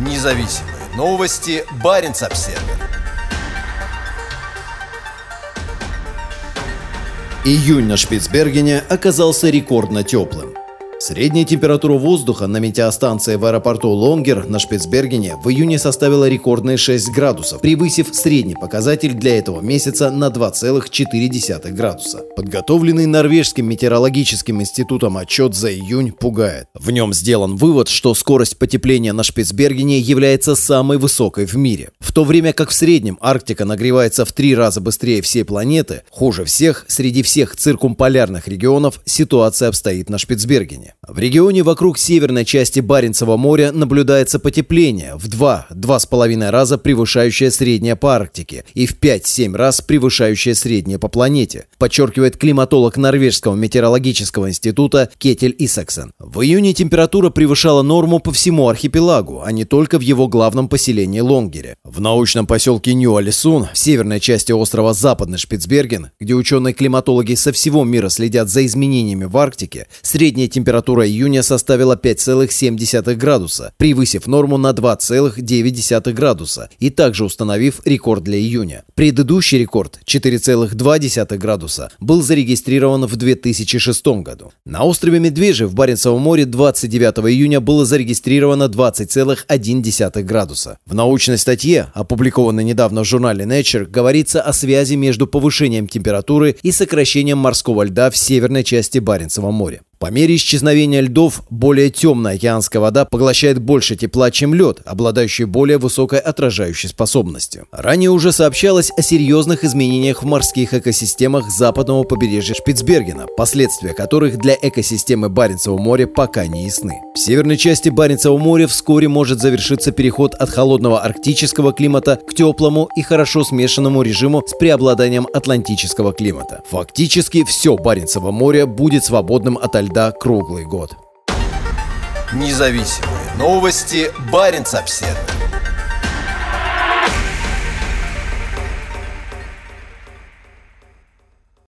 Независимые новости. Барин обсерва Июнь на Шпицбергене оказался рекордно теплым. Средняя температура воздуха на метеостанции в аэропорту Лонгер на Шпицбергене в июне составила рекордные 6 градусов, превысив средний показатель для этого месяца на 2,4 градуса. Подготовленный Норвежским метеорологическим институтом отчет за июнь пугает. В нем сделан вывод, что скорость потепления на Шпицбергене является самой высокой в мире. В то время как в среднем Арктика нагревается в три раза быстрее всей планеты, хуже всех среди всех циркумполярных регионов ситуация обстоит на Шпицбергене. В регионе вокруг северной части Баренцева моря наблюдается потепление в 2-2,5 раза превышающее среднее по Арктике и в 5-7 раз превышающее среднее по планете, подчеркивает климатолог Норвежского метеорологического института Кетель Исаксен. В июне температура превышала норму по всему архипелагу, а не только в его главном поселении Лонгере. В научном поселке Нью-Алисун, в северной части острова Западный Шпицберген, где ученые-климатологи со всего мира следят за изменениями в Арктике, средняя температура июня составила 5,7 градуса, превысив норму на 2,9 градуса и также установив рекорд для июня. Предыдущий рекорд 4,2 градуса был зарегистрирован в 2006 году. На острове Медвежий в Баренцевом море 29 июня было зарегистрировано 20,1 градуса. В научной статье, опубликованной недавно в журнале Nature, говорится о связи между повышением температуры и сокращением морского льда в северной части Баренцева моря. По мере исчезновения льдов, более темная океанская вода поглощает больше тепла, чем лед, обладающий более высокой отражающей способностью. Ранее уже сообщалось о серьезных изменениях в морских экосистемах западного побережья Шпицбергена, последствия которых для экосистемы Баренцева моря пока не ясны. В северной части Баренцева моря вскоре может завершиться переход от холодного арктического климата к теплому и хорошо смешанному режиму с преобладанием атлантического климата. Фактически все Баренцево море будет свободным от льда льда круглый год. Независимые новости. Барин обседный.